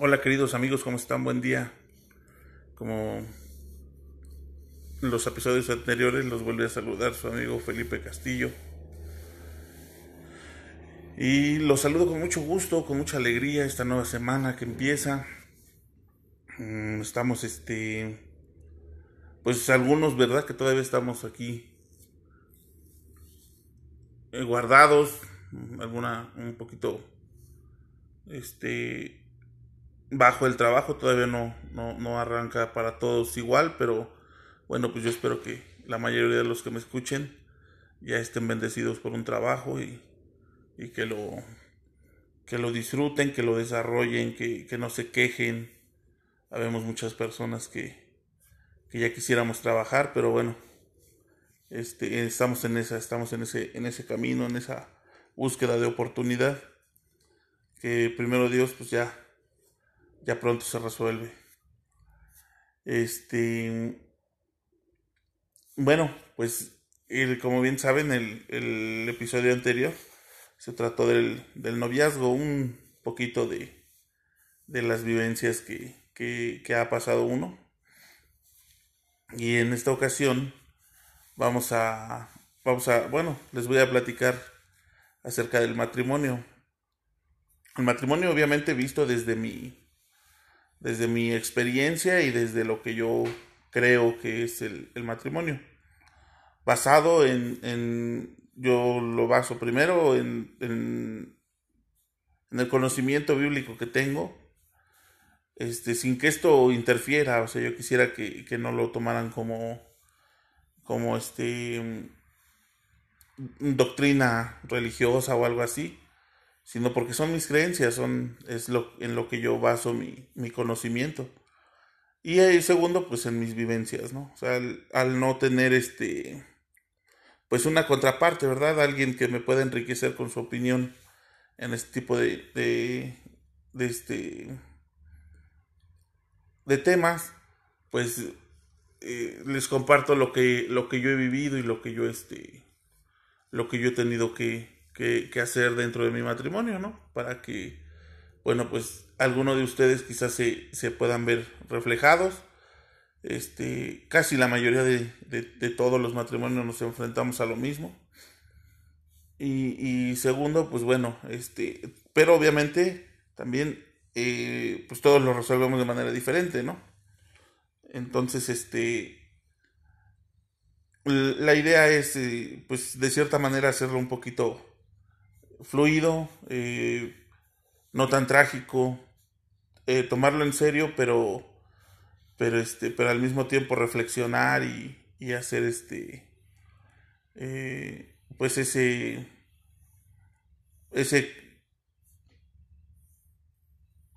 Hola queridos amigos, ¿cómo están? Buen día. Como los episodios anteriores los vuelve a saludar su amigo Felipe Castillo. Y los saludo con mucho gusto, con mucha alegría esta nueva semana que empieza. Mm, estamos este pues algunos, ¿verdad? Que todavía estamos aquí eh, guardados, alguna un poquito este bajo el trabajo, todavía no, no, arranca para todos igual, pero bueno, pues yo espero que la mayoría de los que me escuchen ya estén bendecidos por un trabajo y, y que lo que lo disfruten, que lo desarrollen, que, que no se quejen. Habemos muchas personas que, que ya quisiéramos trabajar, pero bueno, este, estamos en esa, estamos en ese, en ese camino, en esa búsqueda de oportunidad. Que primero Dios, pues ya ya pronto se resuelve. Este, bueno, pues como bien saben, el, el, episodio anterior se trató del, del noviazgo, un poquito de, de las vivencias que, que, que, ha pasado uno. Y en esta ocasión vamos a, vamos a, bueno, les voy a platicar acerca del matrimonio. El matrimonio obviamente visto desde mi, desde mi experiencia y desde lo que yo creo que es el, matrimonio. Basado en, yo lo baso primero en, en, el conocimiento bíblico que tengo, este, sin que esto interfiera, o sea, yo quisiera que, que no lo tomaran como, como este, doctrina religiosa o algo así, sino porque son mis creencias, son, es lo, en lo que yo baso mi, mi conocimiento. Y el segundo, pues en mis vivencias, ¿no? O sea, al, no tener este, pues una contraparte, ¿verdad? Alguien que me pueda enriquecer con su opinión en este tipo de, de, de este, de temas, pues eh, les comparto lo que, lo que yo he vivido y lo que yo, este, lo que yo he tenido que, que, hacer dentro de mi matrimonio, ¿no? Para que, bueno, pues algunos de ustedes quizás se, se puedan ver reflejados. Este, casi la mayoría de, de, todos los matrimonios nos enfrentamos a lo mismo. Y, y, segundo, pues bueno, este, pero obviamente también, eh, pues todos lo resolvemos de manera diferente, ¿no? Entonces, este, la idea es, eh, pues de cierta manera hacerlo un poquito fluido, eh, no tan trágico, eh, tomarlo en serio, pero, pero, este, pero al mismo tiempo reflexionar y, y hacer este, eh, pues ese, ese,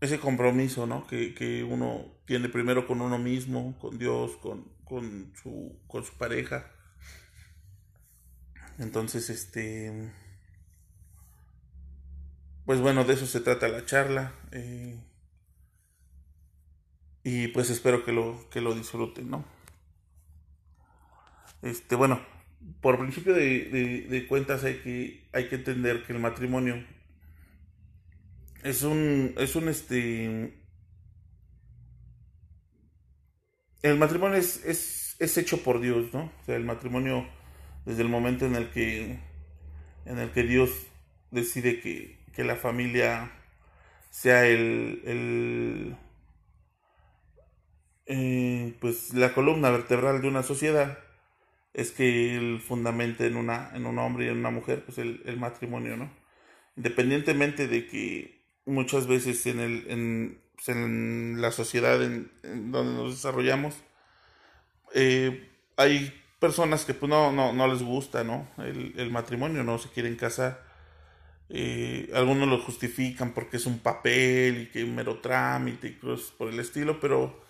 ese compromiso, ¿no? Que, que, uno tiene primero con uno mismo, con Dios, con, con, su, con su pareja. Entonces, este pues bueno, de eso se trata la charla. Eh, y pues espero que lo, que lo disfruten, ¿no? Este, bueno, por principio de, cuentas hay que, hay que entender que el matrimonio es un, es un, este, el matrimonio es, es, es hecho por Dios, ¿no? O sea, el matrimonio desde el momento en el que, en el que Dios decide que, que la familia sea el, eh, pues la columna vertebral de una sociedad es que el fundamento en una en un hombre y en una mujer pues el, matrimonio no independientemente de que muchas veces en el en, pues, la sociedad en, donde nos desarrollamos eh, hay personas que pues no, no, no les gusta no el, el matrimonio no se quieren casar eh, algunos lo justifican porque es un papel y que un mero trámite y cosas por el estilo, pero,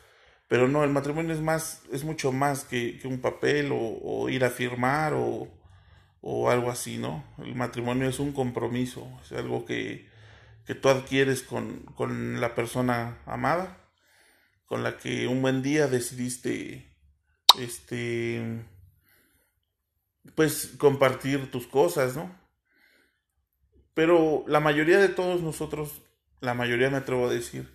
pero no, el matrimonio es más, es mucho más que, un papel o, ir a firmar o, o, algo así, ¿no? El matrimonio es un compromiso, es algo que, que tú adquieres con, con la persona amada, con la que un buen día decidiste, este, pues compartir tus cosas, ¿no? Pero la mayoría de todos nosotros, la mayoría me atrevo a decir,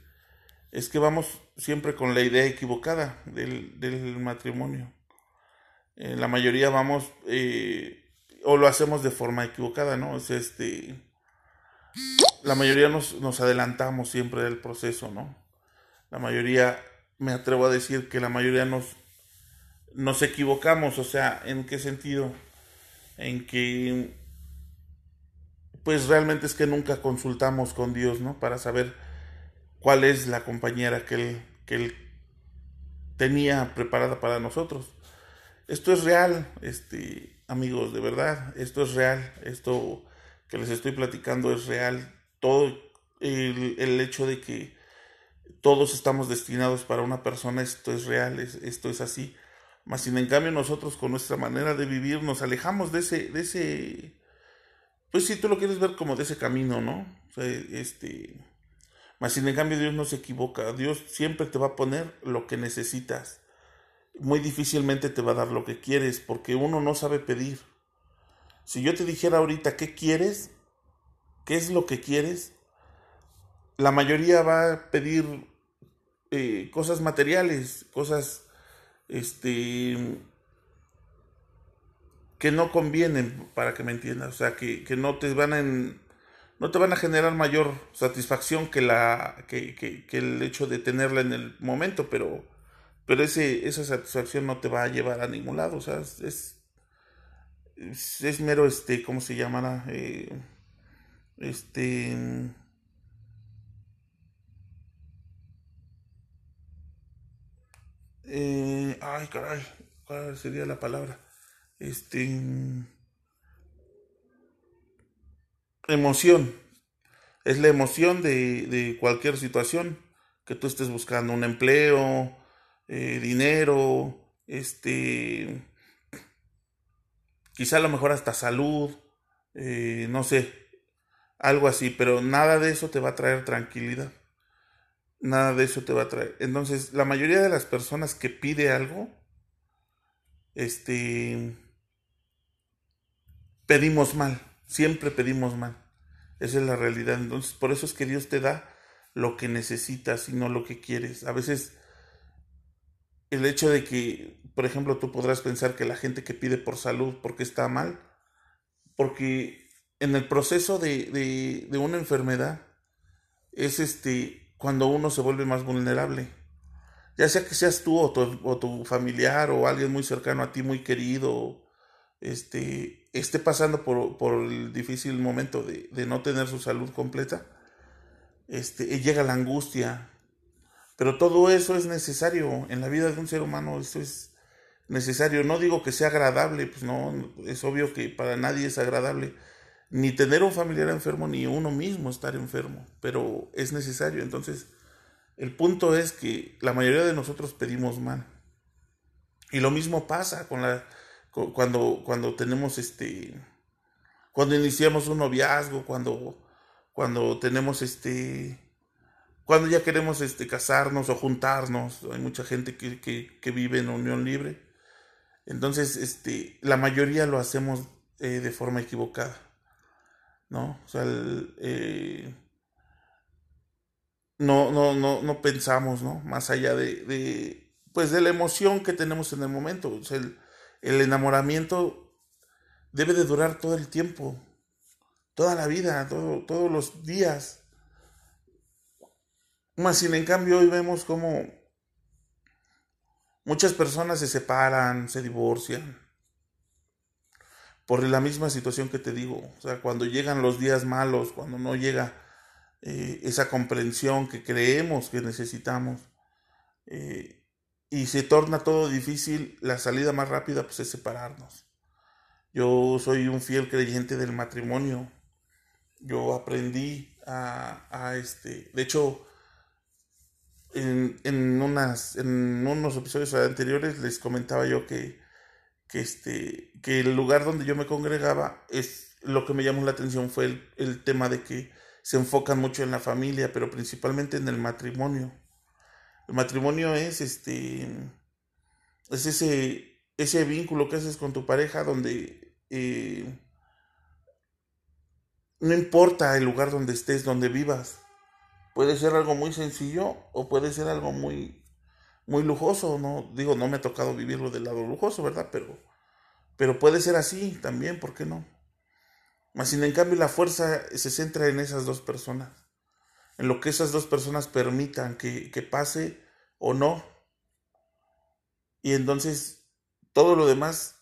es que vamos siempre con la idea equivocada del, del matrimonio. Eh, la mayoría vamos eh, o lo hacemos de forma equivocada, ¿no? Es este, la mayoría nos, nos adelantamos siempre del proceso, ¿no? La mayoría, me atrevo a decir que la mayoría nos, nos equivocamos, o sea, ¿en qué sentido? En que, pues realmente es que nunca consultamos con Dios, ¿no? Para saber cuál es la compañera que él, que él tenía preparada para nosotros. Esto es real, este, amigos, de verdad, esto es real, esto que les estoy platicando es real, todo el, el hecho de que todos estamos destinados para una persona, esto es real, esto es así. Mas sin en cambio nosotros con nuestra manera de vivir nos alejamos de ese, de ese, pues si tú lo quieres ver como de ese camino, ¿no? O sea, este, mas sin en cambio Dios no se equivoca, Dios siempre te va a poner lo que necesitas. Muy difícilmente te va a dar lo que quieres porque uno no sabe pedir. Si yo te dijera ahorita qué quieres, qué es lo que quieres, la mayoría va a pedir eh, cosas materiales, cosas este, que no convienen, para que me entiendas, o sea, que, no te van a no te van a generar mayor satisfacción que la que, que, el hecho de tenerla en el momento, pero pero ese, esa satisfacción no te va a llevar a ningún lado, o sea, es, es, mero, este, ¿cómo se llamará? Eh, este... Eh, ay, caray, ¿cuál sería la palabra? Este. Emoción. Es la emoción de, de cualquier situación que tú estés buscando, un empleo, eh, dinero, este, quizá a lo mejor hasta salud, eh, no sé, algo así, pero nada de eso te va a traer tranquilidad. Nada de eso te va a traer. Entonces, la mayoría de las personas que pide algo, este, pedimos mal, siempre pedimos mal. Esa es la realidad. Entonces, por eso es que Dios te da lo que necesitas y no lo que quieres. A veces el hecho de que, por ejemplo, tú podrás pensar que la gente que pide por salud, porque está mal? Porque en el proceso de, de, una enfermedad es este cuando uno se vuelve más vulnerable. Ya sea que seas tú o tu, o tu familiar o alguien muy cercano a ti, muy querido, este, esté pasando por, por el difícil momento de, de, no tener su salud completa, este, llega la angustia, pero todo eso es necesario en la vida de un ser humano, eso es necesario. No digo que sea agradable, pues no, es obvio que para nadie es agradable ni tener un familiar enfermo ni uno mismo estar enfermo, pero es necesario. Entonces, el punto es que la mayoría de nosotros pedimos mal. Y lo mismo pasa con la cuando cuando tenemos este cuando iniciamos un noviazgo, cuando cuando tenemos este cuando ya queremos este, casarnos o juntarnos, hay mucha gente que, vive en unión libre. Entonces, este, la mayoría lo hacemos eh, de forma equivocada. ¿No? O sea, eh, no, no, no, no pensamos, ¿no? Más allá de, pues de la emoción que tenemos en el momento. O sea, el, el enamoramiento debe de durar todo el tiempo, toda la vida, todo, todos los días. Más sin en cambio hoy vemos como muchas personas se separan, se divorcian, por la misma situación que te digo. O sea, cuando llegan los días malos, cuando no llega eh, esa comprensión que creemos que necesitamos, eh, y se torna todo difícil, la salida más rápida pues es separarnos. Yo soy un fiel creyente del matrimonio. Yo aprendí a, este, de hecho, en, en unos episodios anteriores les comentaba yo que, que, este, que el lugar donde yo me congregaba es lo que me llamó la atención fue el, el tema de que se enfocan mucho en la familia, pero principalmente en el matrimonio. El matrimonio es este es ese, ese vínculo que haces con tu pareja donde eh, no importa el lugar donde estés, donde vivas, puede ser algo muy sencillo o puede ser algo muy, muy lujoso, no digo, no me ha tocado vivirlo del lado lujoso, ¿verdad? Pero, pero puede ser así también, ¿por qué no? Más sin en cambio la fuerza se centra en esas dos personas, en lo que esas dos personas permitan que, que pase o no. Y entonces todo lo demás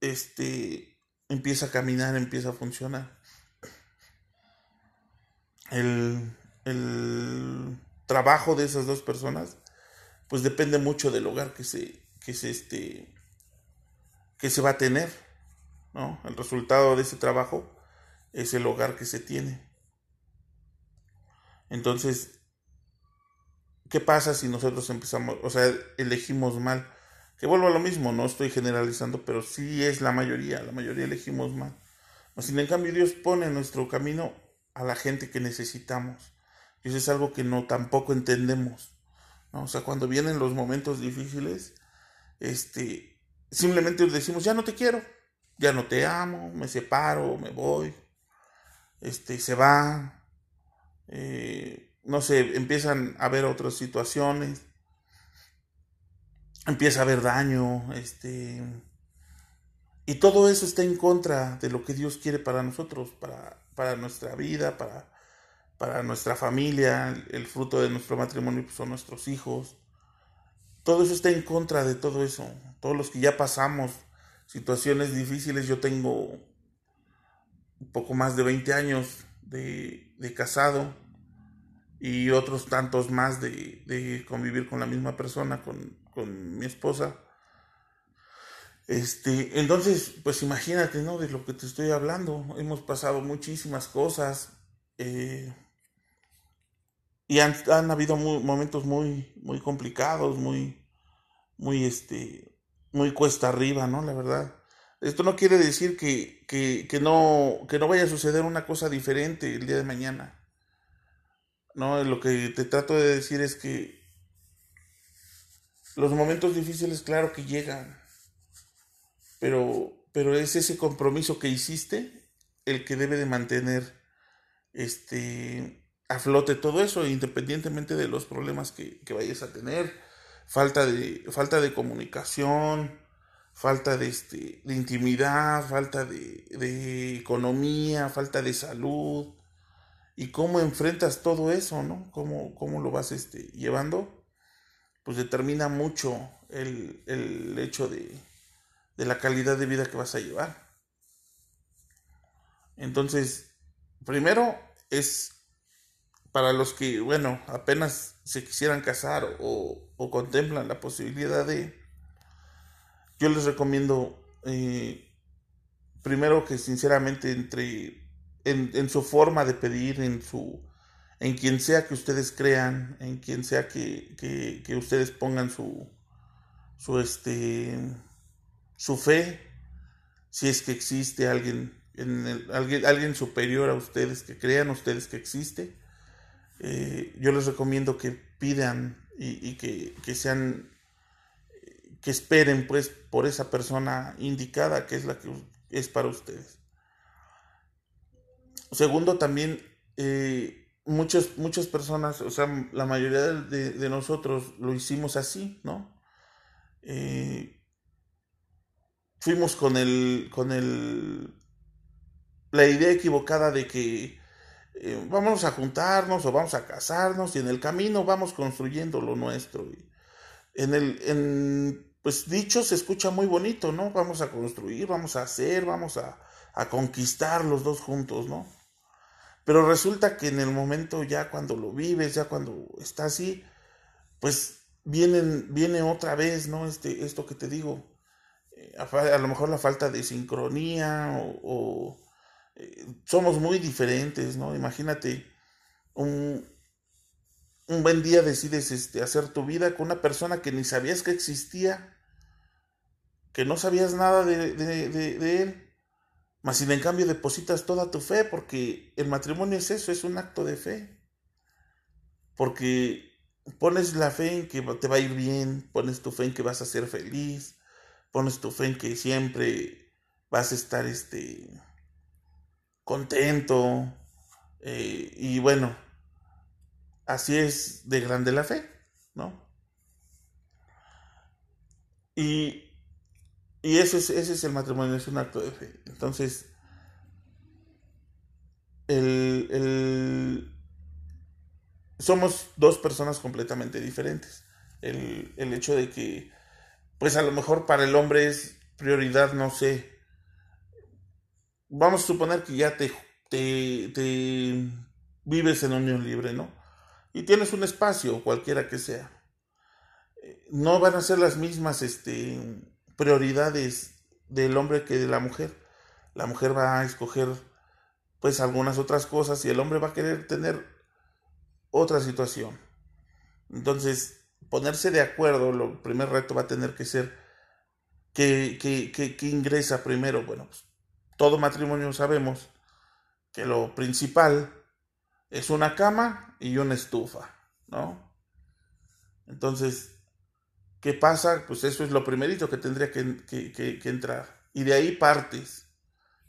este, empieza a caminar, empieza a funcionar. El, el trabajo de esas dos personas, pues depende mucho del hogar que se, que se, este, que se va a tener, ¿no? El resultado de ese trabajo es el hogar que se tiene. Entonces, ¿qué pasa si nosotros empezamos, o sea, elegimos mal? Que vuelvo a lo mismo, no estoy generalizando, pero sí es la mayoría, la mayoría elegimos mal. Sin en cambio, Dios pone en nuestro camino a la gente que necesitamos. Y eso es algo que no tampoco entendemos. ¿no? O sea, cuando vienen los momentos difíciles, este, simplemente decimos, ya no te quiero, ya no te amo, me separo, me voy, este, se va, eh, no sé, empiezan a haber otras situaciones, empieza a haber daño, este, y todo eso está en contra de lo que Dios quiere para nosotros, para, para nuestra vida, para, para nuestra familia, el fruto de nuestro matrimonio pues, son nuestros hijos. Todo eso está en contra de todo eso. Todos los que ya pasamos situaciones difíciles, yo tengo un poco más de 20 años de, casado y otros tantos más de, convivir con la misma persona, con, con mi esposa. Este, entonces, pues imagínate, ¿no? De lo que te estoy hablando. Hemos pasado muchísimas cosas. Eh, y han, habido momentos muy, muy complicados, muy, muy, este, muy cuesta arriba, ¿no? La verdad. Esto no quiere decir que, que, no, que no vaya a suceder una cosa diferente el día de mañana. No, lo que te trato de decir es que los momentos difíciles, claro que llegan, pero, pero es ese compromiso que hiciste el que debe de mantener este a flote todo eso, independientemente de los problemas que, vayas a tener, falta de, falta de comunicación, falta de, este, de intimidad, falta de, economía, falta de salud, y cómo enfrentas todo eso, ¿no? Cómo, cómo lo vas este, llevando, pues determina mucho el, el hecho de, de la calidad de vida que vas a llevar. Entonces, primero es para los que, bueno, apenas se quisieran casar o, contemplan la posibilidad de, yo les recomiendo eh, primero que sinceramente entre en, su forma de pedir, en su en quien sea que ustedes crean, en quien sea que, que, ustedes pongan su su este su fe, si es que existe alguien en alguien, alguien superior a ustedes, que crean ustedes que existe, eh, yo les recomiendo que pidan y, que, sean, que esperen pues por esa persona indicada que es la que es para ustedes. Segundo, también eh, muchas, personas, o sea, la mayoría de, nosotros lo hicimos así, ¿no? Eh, fuimos con el, con el, la idea equivocada de que eh, vamos a juntarnos o vamos a casarnos y en el camino vamos construyendo lo nuestro. En el, pues dicho se escucha muy bonito, ¿no? Vamos a construir, vamos a hacer, vamos a, a conquistar los dos juntos, ¿no? Pero resulta que en el momento ya cuando lo vives, ya cuando está así, pues vienen, viene otra vez, ¿no? Este, esto que te digo, eh, a, lo mejor la falta de sincronía o somos muy diferentes, ¿no? Imagínate, un, un buen día decides este, hacer tu vida con una persona que ni sabías que existía, que no sabías nada de, él, mas sin en cambio depositas toda tu fe, porque el matrimonio es eso, es un acto de fe. Porque pones la fe en que te va a ir bien, pones tu fe en que vas a ser feliz, pones tu fe en que siempre vas a estar este contento. Eh, y bueno, así es de grande la fe, ¿no? Y, y es, ese es el matrimonio, es un acto de fe. Entonces, el, somos dos personas completamente diferentes. El, el, hecho de que, pues a lo mejor para el hombre es prioridad, no sé. Vamos a suponer que ya te, te, te vives en unión libre, ¿no? Y tienes un espacio, cualquiera que sea. No van a ser las mismas este, prioridades del hombre que de la mujer. La mujer va a escoger pues algunas otras cosas y el hombre va a querer tener otra situación. Entonces, ponerse de acuerdo, lo primer reto va a tener que ser que, que, ingresa primero. Bueno, pues todo matrimonio sabemos que lo principal es una cama y una estufa, ¿no? Entonces, ¿qué pasa? Pues eso es lo primerito que tendría que, que entrar. Y de ahí partes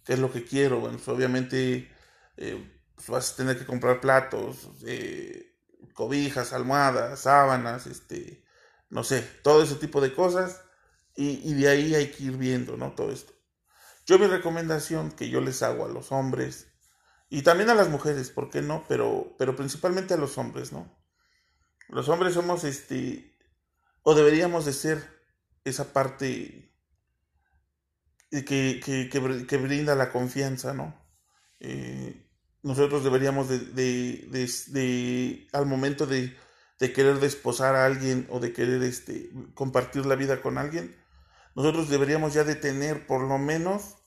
qué es lo que quiero. Bueno, pues obviamente eh, pues vas a tener que comprar platos, eh, cobijas, almohadas, sábanas, este, no sé, todo ese tipo de cosas. Y, de ahí hay que ir viendo, ¿no? Todo esto. Yo mi recomendación que yo les hago a los hombres y también a las mujeres, ¿por qué no? Pero, pero principalmente a los hombres, ¿no? Los hombres somos, este, o deberíamos de ser esa parte que, que, que, brinda la confianza, ¿no? Eh, nosotros deberíamos de, de, de, al momento de, querer desposar a alguien o de querer este, compartir la vida con alguien, nosotros deberíamos ya de tener por lo menos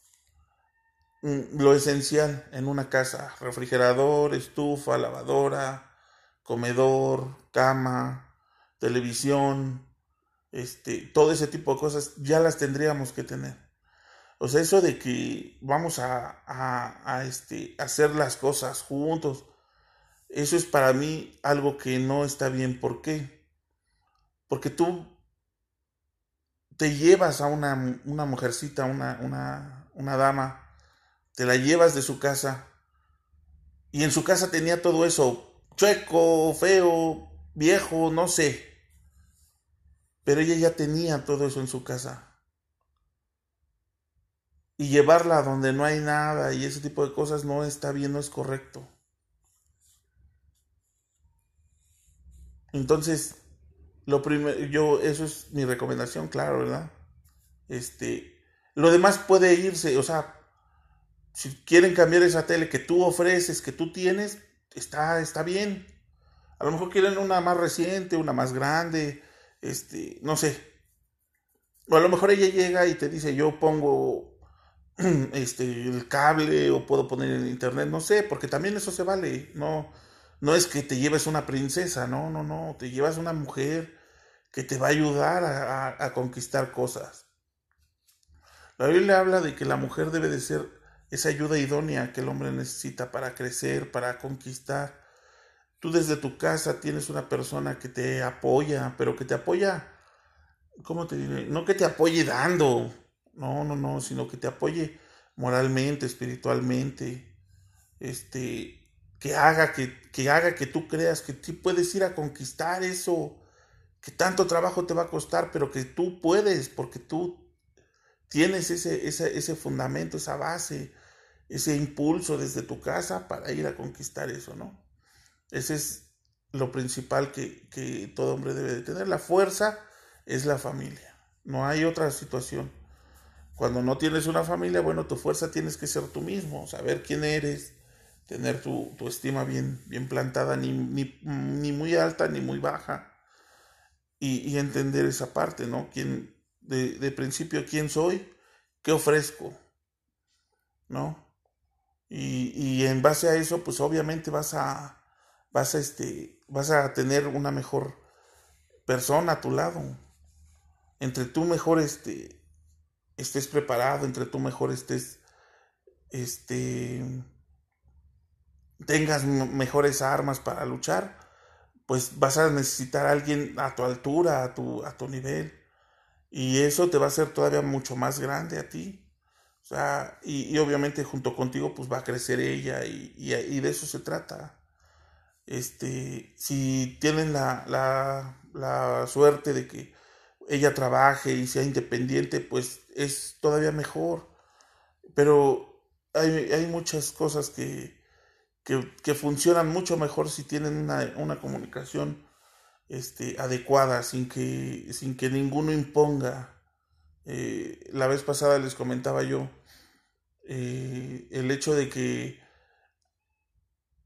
lo esencial en una casa, refrigerador, estufa, lavadora, comedor, cama, televisión, este, todo ese tipo de cosas ya las tendríamos que tener. O sea, eso de que vamos a, a, este, hacer las cosas juntos, eso es para mí algo que no está bien. ¿Por qué? Porque tú te llevas a una, una mujercita, una, una, una dama, te la llevas de su casa y en su casa tenía todo eso, chueco, feo, viejo, no sé. Pero ella ya tenía todo eso en su casa y llevarla donde no hay nada y ese tipo de cosas no está bien, no es correcto. Entonces, lo primero, yo, eso es mi recomendación, claro, ¿verdad? Este, lo demás puede irse, o sea, si quieren cambiar esa tele que tú ofreces, que tú tienes, está, está bien. A lo mejor quieren una más reciente, una más grande, este, no sé. O a lo mejor ella llega y te dice, yo pongo este, el cable o puedo poner el internet, no sé, porque también eso se vale, no, no es que te lleves una princesa, no, no, no, te llevas una mujer que te va a ayudar a, conquistar cosas. La Biblia habla de que la mujer debe de ser esa ayuda idónea que el hombre necesita para crecer, para conquistar. Tú desde tu casa tienes una persona que te apoya, pero que te apoya, ¿cómo te diré? No que te apoye dando, no, no, no, sino que te apoye moralmente, espiritualmente, este, que haga que, que haga que tú creas que tú puedes ir a conquistar eso, que tanto trabajo te va a costar, pero que tú puedes, porque tú tienes ese, ese, ese fundamento, esa base, ese impulso desde tu casa para ir a conquistar eso, ¿no? Ese es lo principal que, todo hombre debe de tener. La fuerza es la familia, no hay otra situación. Cuando no tienes una familia, bueno, tu fuerza tienes que ser tú mismo, saber quién eres, tener tu, estima bien, bien plantada, ni, ni, muy alta ni muy baja, y, entender esa parte, ¿no? ¿Quién, de, de, principio, quién soy, qué ofrezco, ¿no? Y, en base a eso, pues obviamente vas a, vas a, este, vas a tener una mejor persona a tu lado. Entre tú mejor, este, estés preparado, entre tú mejor estés, este, tengas mejores armas para luchar, pues vas a necesitar a alguien a tu altura, a tu, a tu nivel. Y eso te va a hacer todavía mucho más grande a ti. O sea, y, obviamente junto contigo pues va a crecer ella y, y, de eso se trata. este, si tienen la, la, la suerte de que ella trabaje y sea independiente, pues es todavía mejor. Pero hay, hay muchas cosas que, que, funcionan mucho mejor si tienen una, una comunicación este, adecuada, sin que, sin que ninguno imponga. Eh, la vez pasada les comentaba yo eh, el hecho de que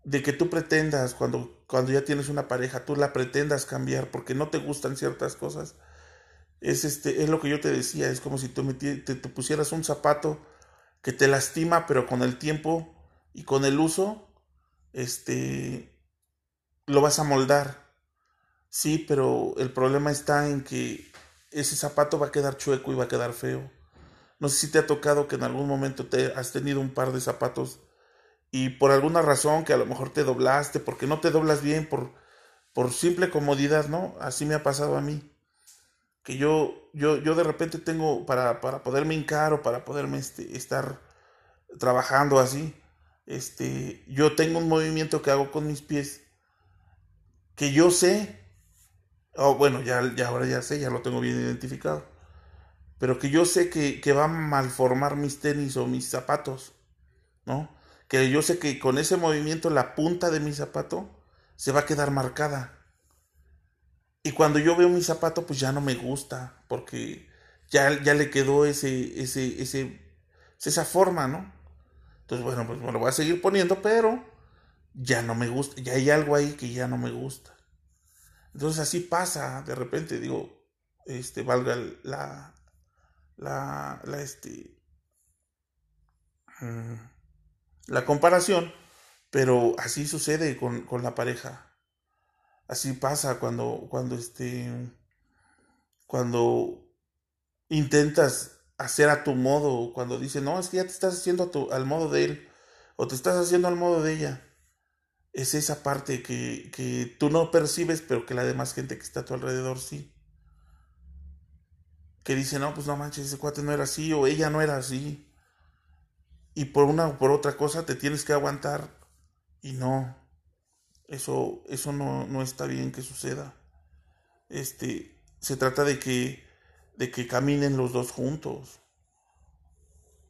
de que tú pretendas cuando, cuando ya tienes una pareja, tú la pretendas cambiar porque no te gustan ciertas cosas. Es, este, es lo que yo te decía, es como si tú te, pusieras un zapato que te lastima, pero con el tiempo y con el uso, este, lo vas a moldar. Sí, pero el problema está en que ese zapato va a quedar chueco y va a quedar feo. No sé si te ha tocado que en algún momento te has tenido un par de zapatos y por alguna razón que a lo mejor te doblaste, porque no te doblas bien, por, por simple comodidad, ¿no? Así me ha pasado a mí. Que yo, yo, yo de repente tengo, para, para poderme hincar o para poderme este, estar trabajando así, este, yo tengo un movimiento que hago con mis pies que yo sé, o bueno, ya, ya ahora ya sé, ya lo tengo bien identificado, pero que yo sé que, que va a malformar mis tenis o mis zapatos, ¿no? que yo sé que con ese movimiento la punta de mi zapato se va a quedar marcada. Y cuando yo veo mi zapato, pues ya no me gusta, porque ya, ya le quedó ese, ese, ese, esa forma, ¿no? Entonces, bueno, pues me lo voy a seguir poniendo, pero ya no me gusta, ya hay algo ahí que ya no me gusta. Entonces así pasa, de repente digo, este, valga la, la, la, este, mm, la comparación, pero así sucede con, con la pareja. Así pasa cuando, cuando, este, cuando intentas hacer a tu modo, cuando dice, no, es que ya te estás haciendo al modo de él, o te estás haciendo al modo de ella. Es esa parte que, que tú no percibes, pero que la demás gente que está a tu alrededor sí. Que dice, no, pues no manches, ese cuate no era así, o ella no era así y por una o por otra cosa te tienes que aguantar y no. Eso eso no, no está bien que suceda. Este se trata de que de que caminen los dos juntos.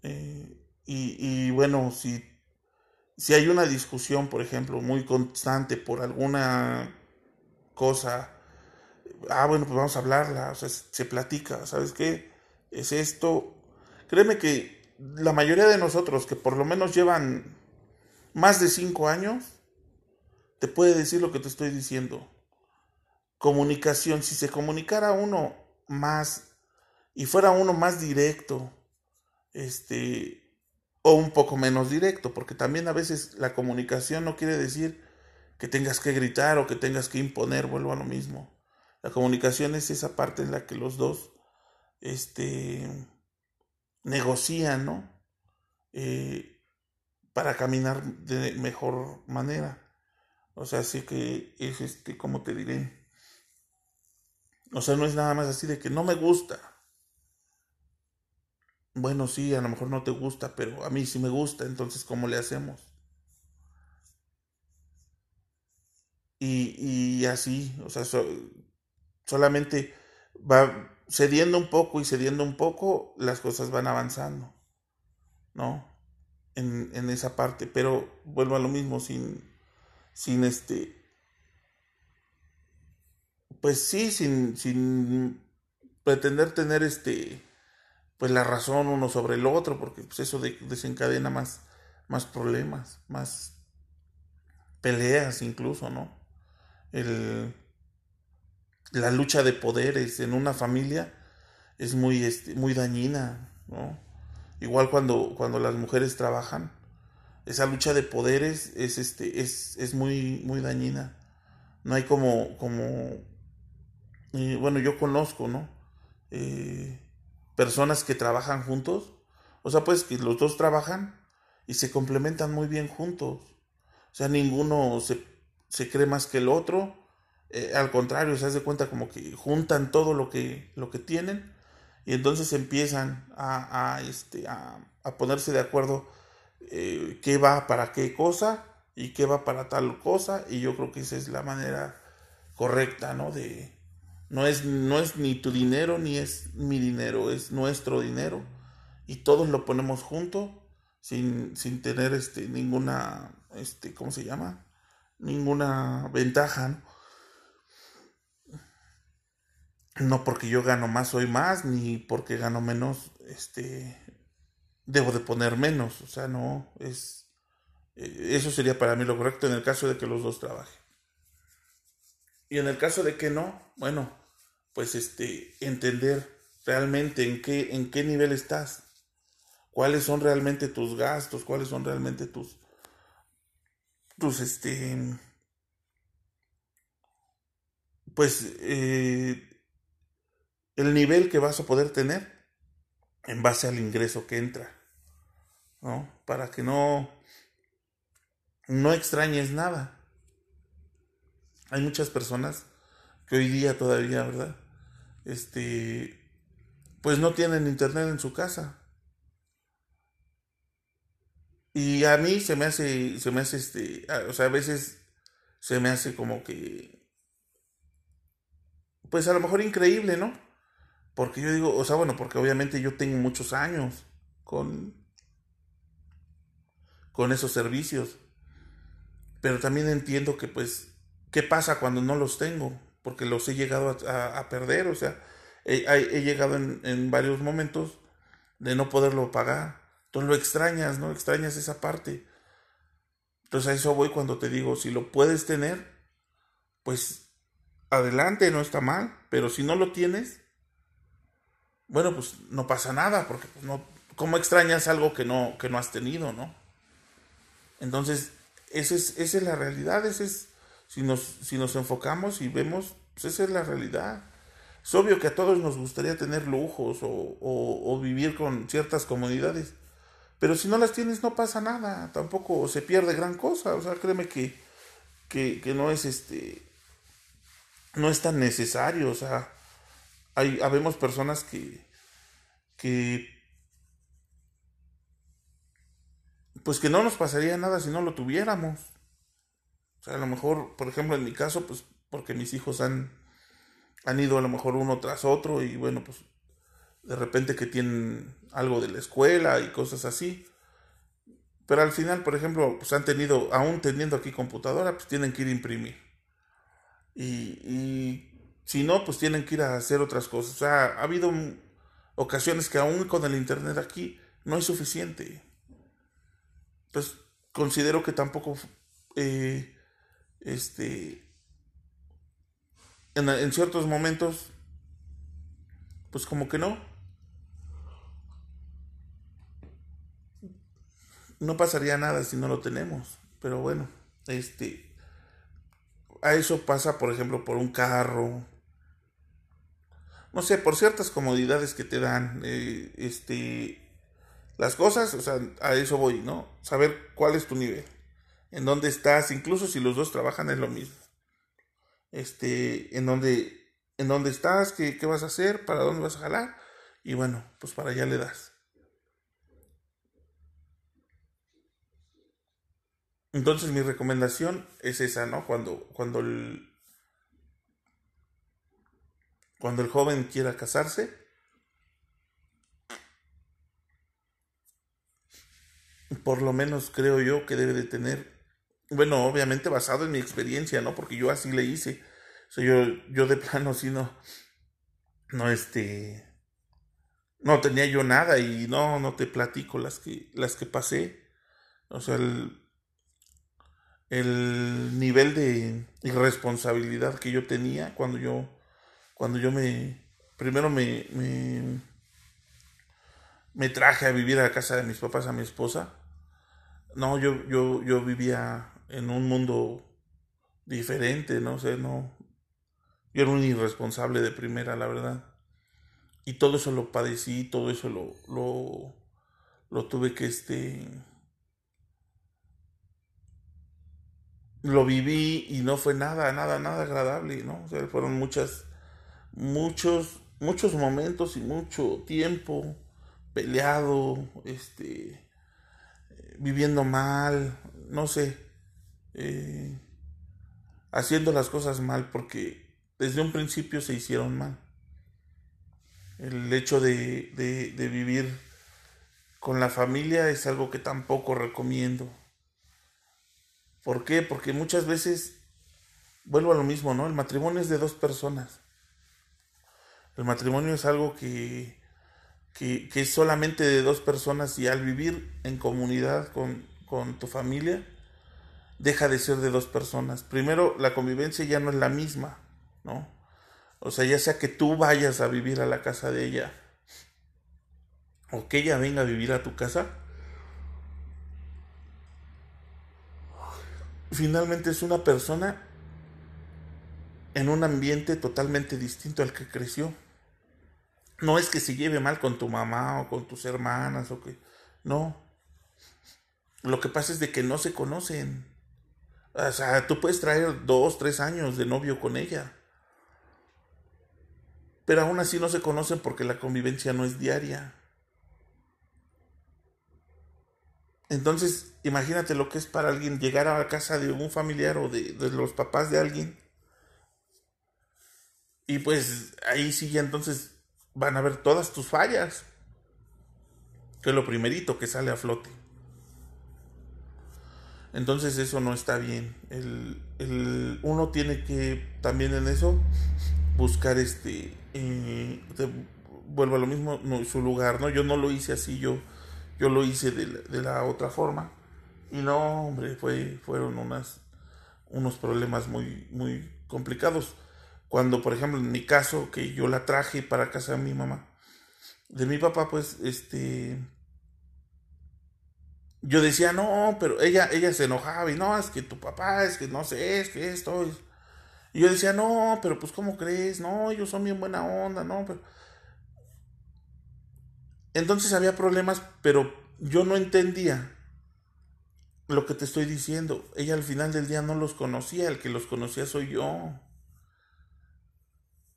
Eh, y, y, bueno si si hay una discusión por ejemplo muy constante por alguna cosa ah bueno pues vamos a hablarla o sea se platica sabes qué es esto créeme que la mayoría de nosotros que por lo menos llevan más de cinco años, te puede decir lo que te estoy diciendo. Comunicación, si se comunicara uno más y fuera uno más directo, este, o un poco menos directo, porque también a veces la comunicación no quiere decir que tengas que gritar o que tengas que imponer, vuelvo a lo mismo. La comunicación es esa parte en la que los dos, este, negocian, ¿no? Eh, para caminar de mejor manera. O sea, sí que es este, como te diré? O sea, no es nada más así de que no me gusta. Bueno, sí, a lo mejor no te gusta, pero a mí sí me gusta, entonces ¿cómo le hacemos? Y, y así, o sea, solamente va, cediendo un poco y cediendo un poco, las cosas van avanzando, ¿no? En, en esa parte, pero vuelvo a lo mismo, sin, sin este, pues sí, sin, sin pretender tener este, pues la razón uno sobre el otro, porque pues eso desencadena más, más problemas, más peleas incluso, ¿no? El, la lucha de poderes en una familia es muy, este, muy dañina, ¿no? Igual cuando, cuando las mujeres trabajan, esa lucha de poderes es, este, es, es muy, muy dañina. No hay como, como, bueno, yo conozco, ¿no? Eh, personas que trabajan juntos, o sea, pues que los dos trabajan y se complementan muy bien juntos. O sea, ninguno se, se cree más que el otro eh, al contrario, se hace cuenta como que juntan todo lo que, lo que tienen y entonces empiezan a, este, a, a ponerse de acuerdo eh, qué va para qué cosa y qué va para tal cosa y yo creo que esa es la manera correcta, ¿no? De no es no es ni tu dinero ni es mi dinero, es nuestro dinero y todos lo ponemos junto sin, sin tener este ninguna este ¿cómo se llama? ninguna ventaja, ¿no? no porque yo gano más soy más ni porque gano menos este debo de poner menos, o sea, no es eh, eso sería para mí lo correcto en el caso de que los dos trabajen. Y en el caso de que no, bueno, pues este entender realmente en qué en qué nivel estás. Cuáles son realmente tus gastos, cuáles son realmente tus tus este pues eh, el nivel que vas a poder tener en base al ingreso que entra, ¿no? Para que no, no extrañes nada. Hay muchas personas que hoy día todavía, ¿verdad? Este, pues no tienen internet en su casa. Y a mí se me hace, se me hace este, o sea, a veces se me hace como que, pues a lo mejor increíble, ¿no? Porque yo digo, o sea, bueno, porque obviamente yo tengo muchos años con, con esos servicios. Pero también entiendo que pues, ¿qué pasa cuando no los tengo? Porque los he llegado a, perder, o sea, he, llegado en, varios momentos de no poderlo pagar. Entonces lo extrañas, ¿no? Extrañas esa parte. Entonces a eso voy cuando te digo, si lo puedes tener, pues adelante, no está mal, pero si no lo tienes, bueno, pues no pasa nada, porque pues, no, ¿cómo extrañas algo que no, que no has tenido, no? Entonces, esa es, esa es la realidad, ese es, si nos, si nos enfocamos y vemos, pues esa es la realidad. Es obvio que a todos nos gustaría tener lujos o, o, vivir con ciertas comodidades, pero si no las tienes no pasa nada, tampoco se pierde gran cosa, o sea, créeme que, que, que no es este, no es tan necesario, o sea, hay, habemos personas que, que, pues que no nos pasaría nada si no lo tuviéramos. A lo mejor, por ejemplo, en mi caso, pues porque mis hijos han, han ido a lo mejor uno tras otro y bueno, pues de repente que tienen algo de la escuela y cosas así. Pero al final, por ejemplo, pues han tenido, aún teniendo aquí computadora, pues tienen que ir a imprimir. Y, y si no, pues tienen que ir a hacer otras cosas. O sea, ha habido ocasiones que aún con el Internet aquí no es suficiente. Entonces, considero que tampoco, eh, este, en, en ciertos momentos, pues como que no. No pasaría nada si no lo tenemos. Pero bueno, este, a eso pasa, por ejemplo, por un carro, no sé, por ciertas comodidades que te dan, eh, este, las cosas, o sea, a eso voy, ¿no? Saber cuál es tu nivel, en dónde estás, incluso si los dos trabajan es lo mismo. Este, en dónde, en dónde estás, qué, qué vas a hacer, para dónde vas a jalar, y bueno, pues para allá le das. Entonces mi recomendación es esa, ¿no? Cuando, cuando el, cuando el joven quiera casarse, por lo menos creo yo que debe de tener, bueno, obviamente basado en mi experiencia, ¿no? Porque yo así le hice. O sea, yo, yo de plano sí no, no este, no tenía yo nada y no, no te platico las que, las que pasé. O sea, el, el nivel de irresponsabilidad que yo tenía cuando yo cuando yo me, primero me, me, traje a vivir a la casa de mis papás, a mi esposa, no, yo, yo, yo vivía en un mundo diferente, no sé, no, yo era un irresponsable de primera, la verdad. Y todo eso lo padecí, todo eso lo, lo, tuve que, este, lo viví y no fue nada, nada, nada agradable, ¿no? O sea, fueron muchas muchos, muchos momentos y mucho tiempo peleado, este, viviendo mal, no sé, eh, haciendo las cosas mal porque desde un principio se hicieron mal. El hecho de, de vivir con la familia es algo que tampoco recomiendo. ¿Por qué? Porque muchas veces, vuelvo a lo mismo, ¿no? El matrimonio es de dos personas. El matrimonio es algo que, que, es solamente de dos personas y al vivir en comunidad con, con tu familia, deja de ser de dos personas. Primero, la convivencia ya no es la misma, ¿no? O sea, ya sea que tú vayas a vivir a la casa de ella o que ella venga a vivir a tu casa, finalmente es una persona en un ambiente totalmente distinto al que creció. No es que se lleve mal con tu mamá o con tus hermanas o que... No. Lo que pasa es de que no se conocen. O sea, tú puedes traer dos, tres años de novio con ella. Pero aún así no se conocen porque la convivencia no es diaria. Entonces, imagínate lo que es para alguien llegar a la casa de un familiar o de, los papás de alguien. Y pues ahí sí entonces van a ver todas tus fallas. Que es lo primerito que sale a flote. Entonces eso no está bien. El, uno tiene que también en eso buscar este... Eh, vuelvo a lo mismo, su lugar, ¿no? Yo no lo hice así, yo yo lo hice de la, otra forma. Y no, hombre, fue, fueron unas, unos problemas muy, muy complicados. Cuando, por ejemplo, en mi caso, que yo la traje para casa de mi mamá, de mi papá, pues, este, yo decía, no, pero ella, ella se enojaba y no, es que tu papá, es que no sé, es que esto. Y yo decía, no, pero pues, ¿cómo crees? No, ellos son bien buena onda, no, pero entonces había problemas, pero yo no entendía lo que te estoy diciendo. Ella al final del día no los conocía, el que los conocía soy yo.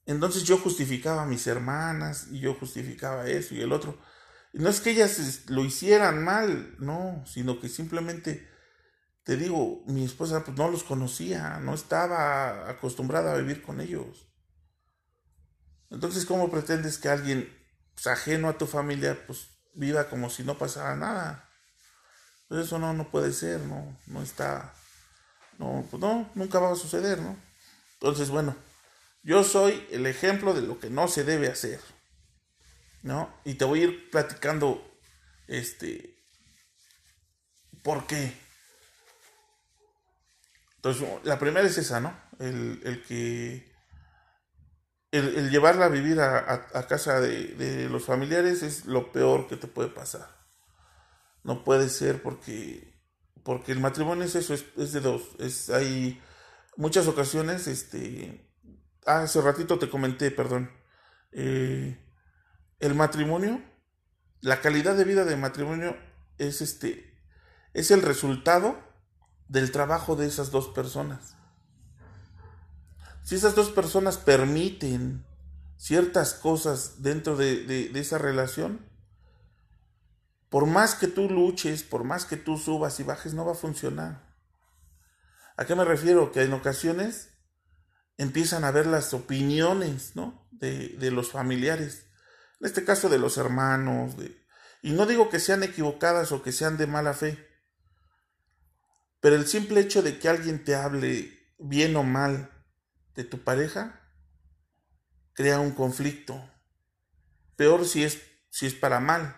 Entonces yo justificaba a mis hermanas y yo justificaba eso y el otro. No es que ellas lo hicieran mal, no, sino que simplemente, te digo, mi esposa pues, no los conocía, no estaba acostumbrada a vivir con ellos. Entonces, ¿cómo pretendes que alguien pues, ajeno a tu familia, pues viva como si no pasara nada. Pues eso no, no puede ser, no, no está, no, pues no, nunca va a suceder, ¿no? Entonces, bueno, yo soy el ejemplo de lo que no se debe hacer, ¿no? Y te voy a ir platicando, este, ¿por qué? Entonces, la primera es esa, ¿no? El, el que el, llevarla a vivir a, casa de, los familiares es lo peor que te puede pasar. No puede ser porque, porque el matrimonio es eso, es, de dos. Es, hay muchas ocasiones, este, ah, hace ratito te comenté, perdón, eh, el matrimonio, la calidad de vida del matrimonio es este, es el resultado del trabajo de esas dos personas. Si esas dos personas permiten ciertas cosas dentro de, esa relación, por más que tú luches, por más que tú subas y bajes, no va a funcionar. ¿A qué me refiero? Que en ocasiones empiezan a ver las opiniones ¿no? de, los familiares, en este caso de los hermanos, y no digo que sean equivocadas o que sean de mala fe, pero el simple hecho de que alguien te hable bien o mal de tu pareja crea un conflicto. Peor si es, si es para mal,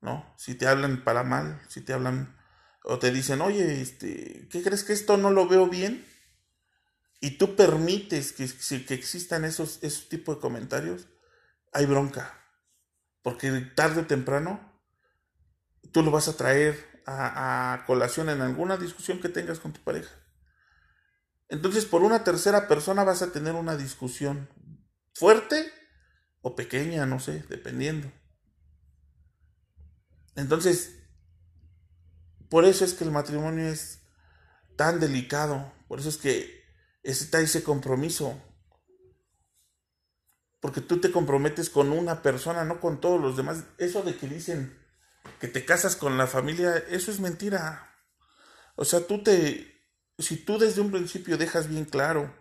¿no? Si te hablan para mal, si te hablan o te dicen, oye, este, ¿qué crees que esto no lo veo bien? Y tú permites que, que existan esos, esos tipos de comentarios, hay bronca. Porque tarde o temprano tú lo vas a traer a, colación en alguna discusión que tengas con tu pareja. Entonces, por una tercera persona vas a tener una discusión fuerte o pequeña, no sé, dependiendo. Entonces, por eso es que el matrimonio es tan delicado, por eso es que está ese compromiso. Porque tú te comprometes con una persona, no con todos los demás. Eso de que dicen que te casas con la familia, eso es mentira. O sea, tú te, si tú desde un principio dejas bien claro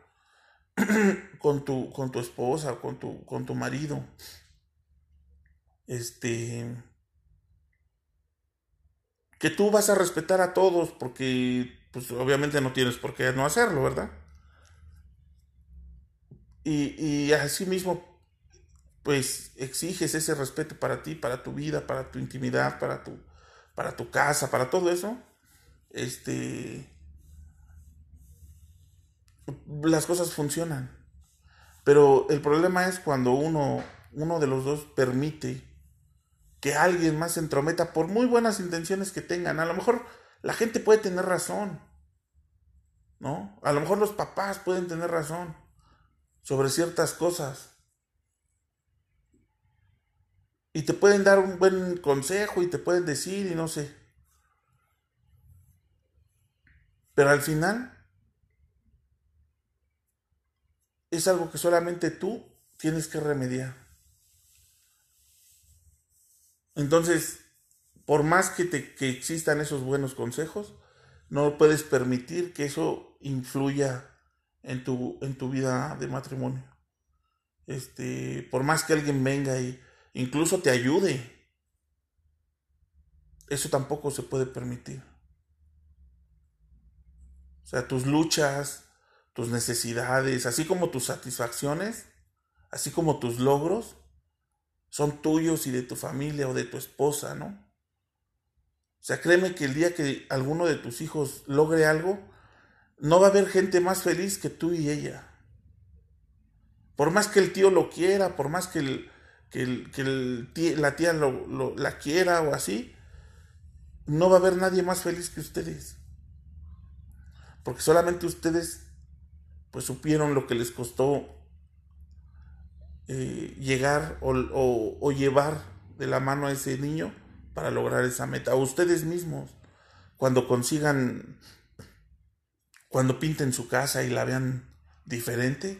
con tu, con tu esposa, con tu, con tu marido, este, que tú vas a respetar a todos porque, pues obviamente no tienes por qué no hacerlo, ¿verdad? Y, y así mismo, pues exiges ese respeto para ti, para tu vida, para tu intimidad, para tu, para tu casa, para todo eso, este, las cosas funcionan. Pero el problema es cuando uno, uno de los dos permite que alguien más se entrometa por muy buenas intenciones que tengan. A lo mejor la gente puede tener razón, ¿no? A lo mejor los papás pueden tener razón sobre ciertas cosas. Y te pueden dar un buen consejo y te pueden decir y no sé. Pero al final es algo que solamente tú tienes que remediar. Entonces, por más que, te, que existan esos buenos consejos, no puedes permitir que eso influya en tu, en tu vida de matrimonio. Este, por más que alguien venga y incluso te ayude, eso tampoco se puede permitir. O sea, tus luchas, tus necesidades, así como tus satisfacciones, así como tus logros, son tuyos y de tu familia o de tu esposa, ¿no? O sea, créeme que el día que alguno de tus hijos logre algo, no va a haber gente más feliz que tú y ella. Por más que el tío lo quiera, por más que, la tía lo, la quiera o así, no va a haber nadie más feliz que ustedes. Porque solamente ustedes pues supieron lo que les costó eh, llegar o, llevar de la mano a ese niño para lograr esa meta. O ustedes mismos, cuando consigan, cuando pinten su casa y la vean diferente,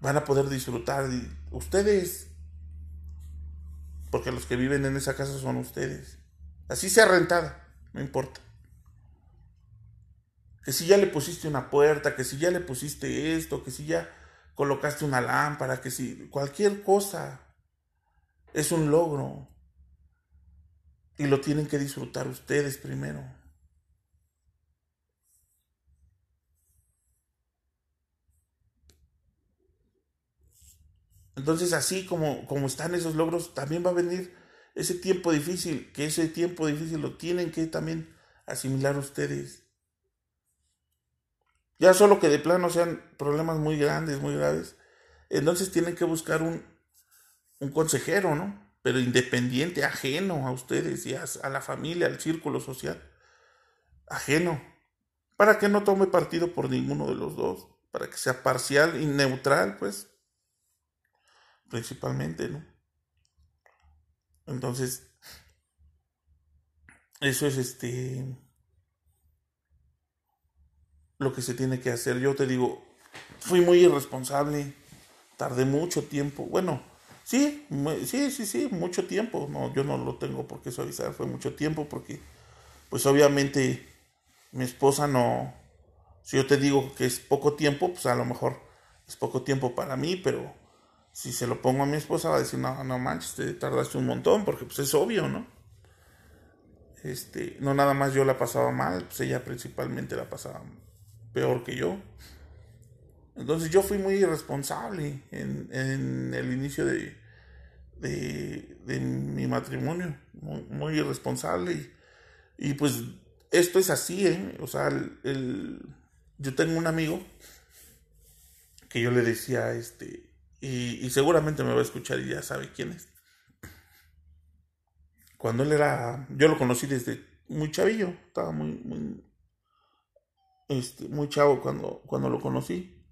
van a poder disfrutar. Ustedes, porque los que viven en esa casa son ustedes. Así sea rentada, no importa que si ya le pusiste una puerta, que si ya le pusiste esto, que si ya colocaste una lámpara, que si cualquier cosa es un logro. Y lo tienen que disfrutar ustedes primero. Entonces así como, como están esos logros, también va a venir ese tiempo difícil, que ese tiempo difícil lo tienen que también asimilar ustedes. Ya solo que de plano sean problemas muy grandes, muy graves. Entonces tienen que buscar un, un consejero, ¿no? Pero independiente, ajeno a ustedes y a, la familia, al círculo social. Ajeno. Para que no tome partido por ninguno de los dos. Para que sea parcial y neutral, pues. Principalmente, ¿no? Entonces, eso es este lo que se tiene que hacer. Yo te digo, fui muy irresponsable, tardé mucho tiempo. Bueno, sí, sí, sí, sí, mucho tiempo. No, yo no lo tengo por qué suavizar, fue mucho tiempo porque, pues obviamente, mi esposa no. Si yo te digo que es poco tiempo, pues a lo mejor es poco tiempo para mí, pero si se lo pongo a mi esposa va a decir, no, no manches, te tardaste un montón, porque pues es obvio, ¿no? Este, no nada más yo la pasaba mal, pues ella principalmente la pasaba peor que yo. Entonces yo fui muy irresponsable en, el inicio de, de, mi matrimonio, muy, irresponsable. Y, pues esto es así, ¿eh? O sea, el, yo tengo un amigo que yo le decía, este, y, seguramente me va a escuchar y ya sabe quién es. Cuando él era, yo lo conocí desde muy chavillo, estaba muy, muy, este, muy chavo cuando, cuando lo conocí.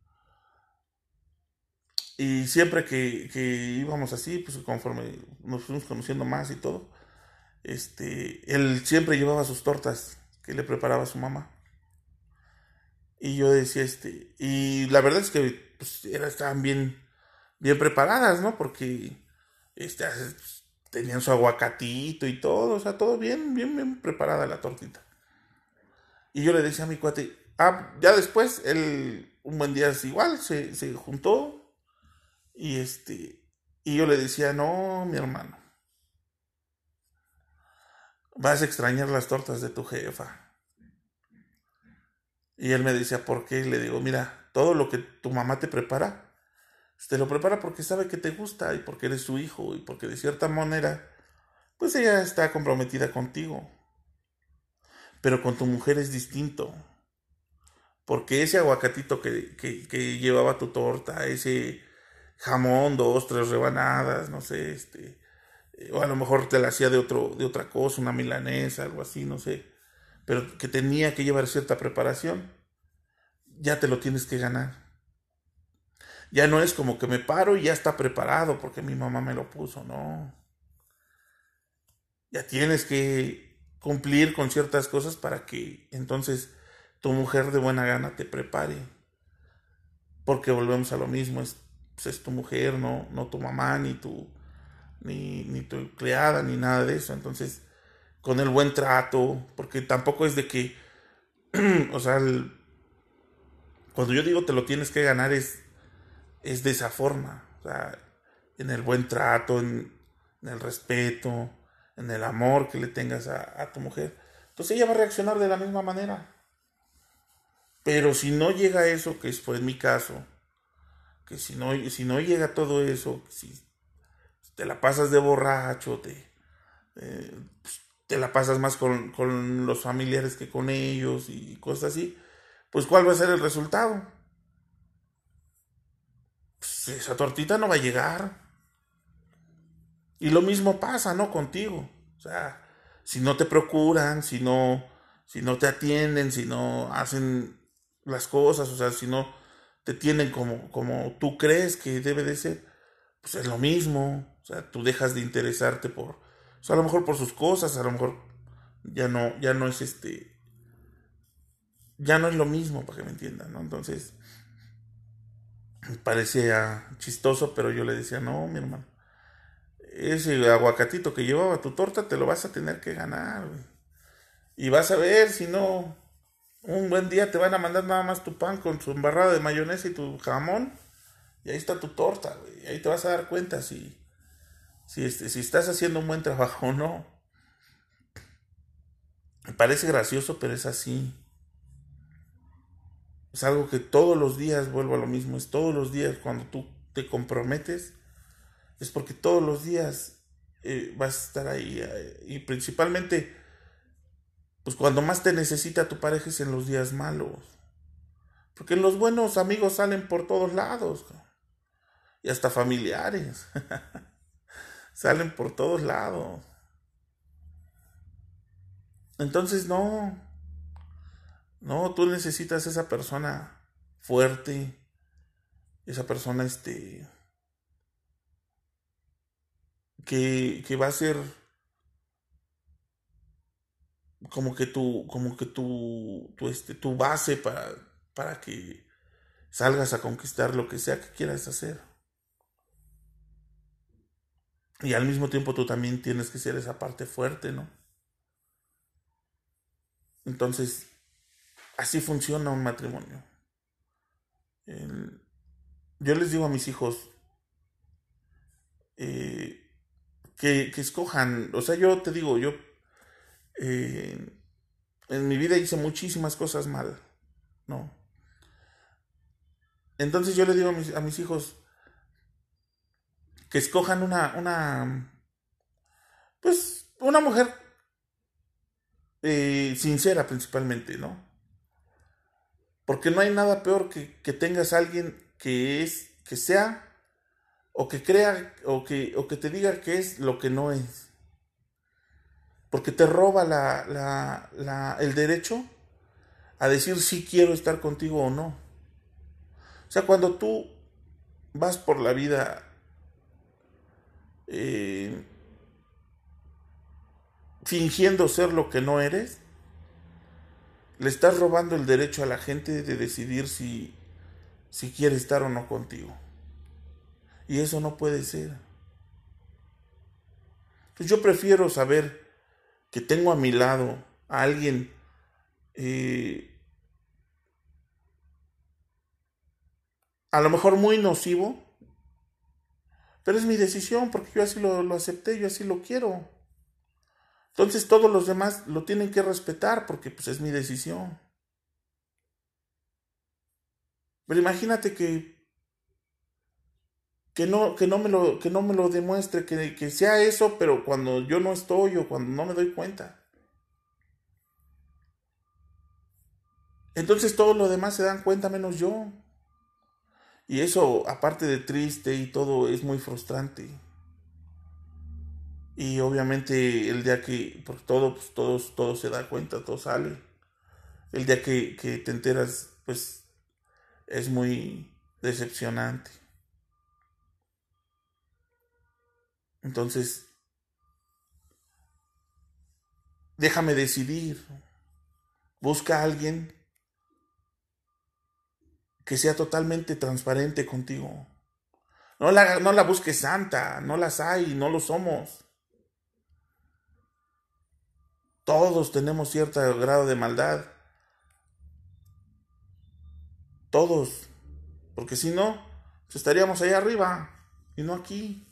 Y siempre que, íbamos así, pues conforme nos fuimos conociendo más y todo, este, él siempre llevaba sus tortas que le preparaba su mamá. Y yo decía, este, y la verdad es que pues, era, estaban bien, bien preparadas, ¿no? Porque este, tenían su aguacatito y todo, o sea, todo bien, bien, bien preparada la tortita. Y yo le decía a mi cuate, ah, ya después, él un buen día es igual, se, se juntó y este, y yo le decía, no, mi hermano, vas a extrañar las tortas de tu jefa. Y él me decía, ¿por qué? Y le digo, mira, todo lo que tu mamá te prepara, te lo prepara porque sabe que te gusta y porque eres su hijo y porque de cierta manera, pues ella está comprometida contigo. Pero con tu mujer es distinto. Porque ese aguacatito que, que, llevaba tu torta, ese jamón, dos, tres rebanadas, no sé, este, eh, o a lo mejor te la hacía de, otro, de otra cosa, una milanesa, algo así, no sé, pero que tenía que llevar cierta preparación, ya te lo tienes que ganar. Ya no es como que me paro y ya está preparado porque mi mamá me lo puso, no. Ya tienes que cumplir con ciertas cosas para que entonces tu mujer de buena gana te prepare. Porque volvemos a lo mismo, es, pues, es tu mujer, no, no tu mamá, ni tu, ni, ni tu empleada, ni nada de eso. Entonces, con el buen trato, porque tampoco es de que, o sea, cuando yo digo te lo tienes que ganar es es de esa forma, o sea, en el buen trato, en, el respeto, en el amor que le tengas a, tu mujer. Entonces ella va a reaccionar de la misma manera. Pero si no llega eso, que fue en mi caso, que si no, si no llega todo eso, si te la pasas de borracho, te, eh, pues, te la pasas más con, con los familiares que con ellos y cosas así, pues ¿cuál va a ser el resultado? Pues esa tortita no va a llegar. Y lo mismo pasa, ¿no? Contigo. O sea, si no te procuran, si no, si no te atienden, si no hacen las cosas, o sea, si no te tienen como, como tú crees que debe de ser, pues es lo mismo. O sea, tú dejas de interesarte por, o sea, a lo mejor por sus cosas, a lo mejor ya no, ya no es este, ya no es lo mismo, para que me entiendan, ¿no? Entonces, parecía chistoso, pero yo le decía, no, mi hermano, ese aguacatito que llevaba tu torta te lo vas a tener que ganar, Y vas a ver, si no, un buen día te van a mandar nada más tu pan con su embarrada de mayonesa y tu jamón, y ahí está tu torta, Y ahí te vas a dar cuenta si, si, este, si estás haciendo un buen trabajo o no. Me parece gracioso, pero es así. Es algo que todos los días, vuelvo a lo mismo, es todos los días cuando tú te comprometes, es porque todos los días eh, vas a estar ahí. Eh, y principalmente, pues cuando más te necesita tu pareja es en los días malos. Porque los buenos amigos salen por todos lados. Y hasta familiares. salen por todos lados. Entonces no, no, tú necesitas esa persona fuerte, esa persona este que, que va a ser como que tu como que tu, tu este tu base para para que salgas a conquistar lo que sea que quieras hacer. Y al mismo tiempo tú también tienes que ser esa parte fuerte, ¿no? Entonces, Así funciona un matrimonio. yo les digo a mis hijos eh, que, escojan, o sea, yo te digo, yo eh, en mi vida hice muchísimas cosas mal, ¿no? Entonces yo les digo a mis, a mis hijos que escojan una, una, pues, una mujer eh, sincera principalmente, ¿no? Porque no hay nada peor que, que tengas a alguien que es, que sea, o que crea, o que, o que te diga que es lo que no es. Porque te roba la, la, el derecho a decir si quiero estar contigo o no. O sea, cuando tú vas por la vida eh, fingiendo ser lo que no eres, le estás robando el derecho a la gente de decidir si, si quiere estar o no contigo. Y eso no puede ser. Pues yo prefiero saber que tengo a mi lado a alguien eh, a lo mejor muy nocivo, pero es mi decisión porque yo así lo, lo acepté, yo así lo quiero. Entonces todos los demás lo tienen que respetar porque pues es mi decisión. Pero imagínate que que no, que no, me, lo, que no me lo demuestre, que, que sea eso, pero cuando yo no estoy o cuando no me doy cuenta. Entonces todos los demás se dan cuenta menos yo. Y eso, aparte de triste y todo, es muy frustrante. Y obviamente el día que, porque todo, pues todo, todo se da cuenta, todo sale. El día que, que te enteras, pues es muy decepcionante. Entonces, déjame decidir. Busca a alguien que sea totalmente transparente contigo. No la, no la busques santa, no las hay, no lo somos. Todos tenemos cierto grado de maldad. Todos. Porque si no, estaríamos allá arriba y no aquí.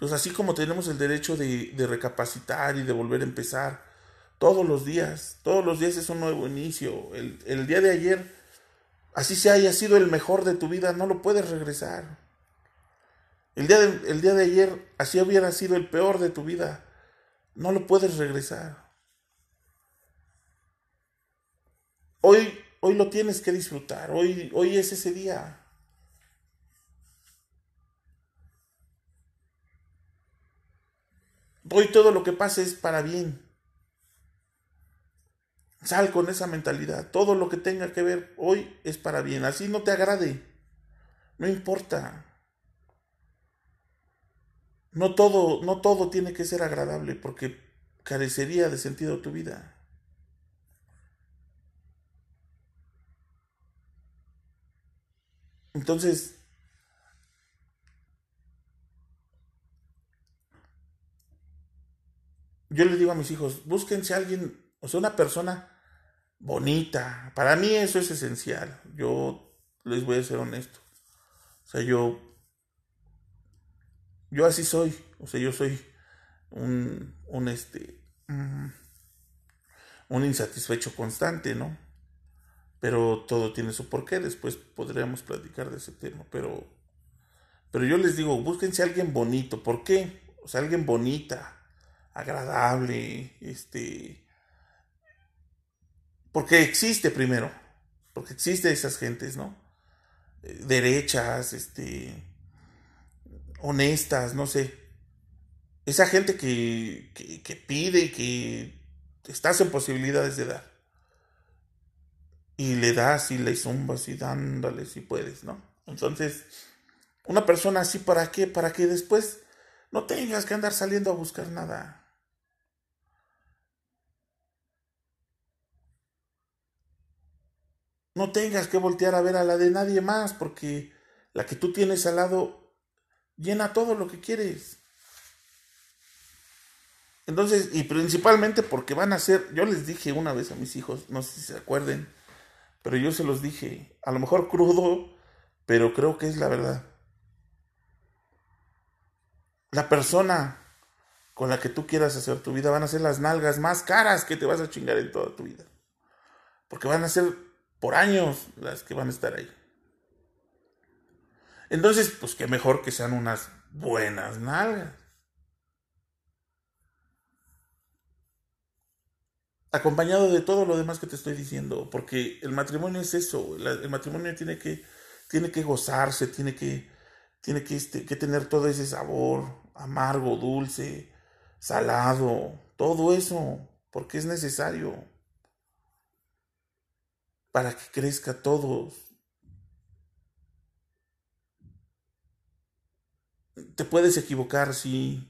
Pues así como tenemos el derecho de, recapacitar y de volver a empezar, todos los días, todos los días es un nuevo inicio. El, día de ayer, así se haya sido el mejor de tu vida, no lo puedes regresar. El día, de, día de ayer, así hubiera sido el peor de tu vida, no lo puedes regresar. Hoy, hoy lo tienes que disfrutar, hoy, hoy es ese día. Hoy todo lo que pase es para bien. Sal con esa mentalidad. Todo lo que tenga que ver hoy es para bien. Así no te agrade. No importa. No todo, no todo tiene que ser agradable porque carecería de sentido tu vida. Entonces, yo les digo a mis hijos, búsquense a alguien, o sea, una persona bonita. Para mí eso es esencial. Yo les voy a ser honesto. O sea, yo, yo así soy. O sea, yo soy un, un este, mm, un insatisfecho constante, ¿no? Pero todo tiene su porqué. Después podríamos platicar de ese tema. Pero, pero yo les digo, búsquense a alguien bonito. ¿Por qué? O sea, alguien bonita agradable, este, porque existe primero, porque existe esas gentes, ¿no? Eh, derechas, este, honestas, no sé. Esa gente que, que, pide y que estás en posibilidades de dar. Y le das y le zumbas y dándole si puedes, ¿no? Entonces, una persona así, ¿para qué? Para que después no tengas que andar saliendo a buscar nada. no tengas que voltear a ver a la de nadie más, porque la que tú tienes al lado llena todo lo que quieres. Entonces, y principalmente porque van a ser, yo les dije una vez a mis hijos, no sé si se acuerden, pero yo se los dije, a lo mejor crudo, pero creo que es la verdad. La persona con la que tú quieras hacer tu vida van a ser las nalgas más caras que te vas a chingar en toda tu vida. Porque van a ser por años las que van a estar ahí. Entonces, pues qué mejor que sean unas buenas nalgas. Acompañado de todo lo demás que te estoy diciendo, porque el matrimonio es eso, el matrimonio tiene que, tiene que gozarse, tiene que, tiene que, este, que tener todo ese sabor amargo, dulce, salado, todo eso, porque es necesario para que crezca todo. Te puedes equivocar, sí.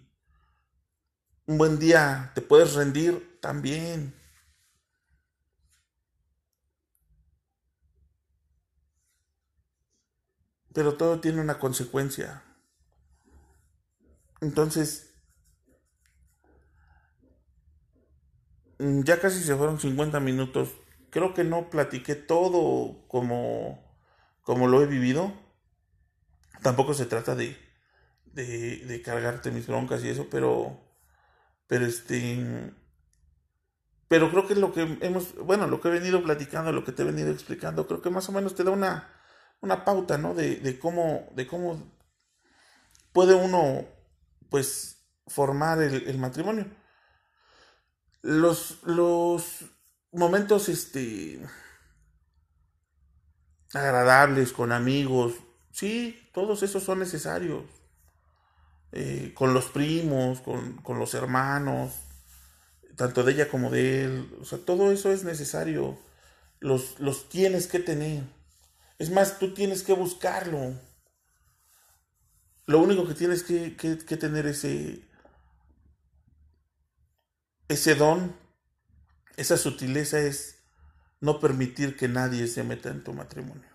Un buen día te puedes rendir también. Pero todo tiene una consecuencia. Entonces, ya casi se fueron 50 minutos creo que no platiqué todo como, como lo he vivido. Tampoco se trata de, de, de cargarte mis broncas y eso, pero, pero este, pero creo que lo que hemos, bueno, lo que he venido platicando, lo que te he venido explicando, creo que más o menos te da una, una pauta, ¿no? De, de cómo, de cómo puede uno, pues, formar el, el matrimonio. Los, los momentos, este, agradables, con amigos, sí, todos esos son necesarios. Eh, con los primos, con, con, los hermanos, tanto de ella como de él. O sea, todo eso es necesario. Los, los tienes que tener. Es más, tú tienes que buscarlo. Lo único que tienes que, que, que tener ese, ese don, esa sutileza es no permitir que nadie se meta en tu matrimonio.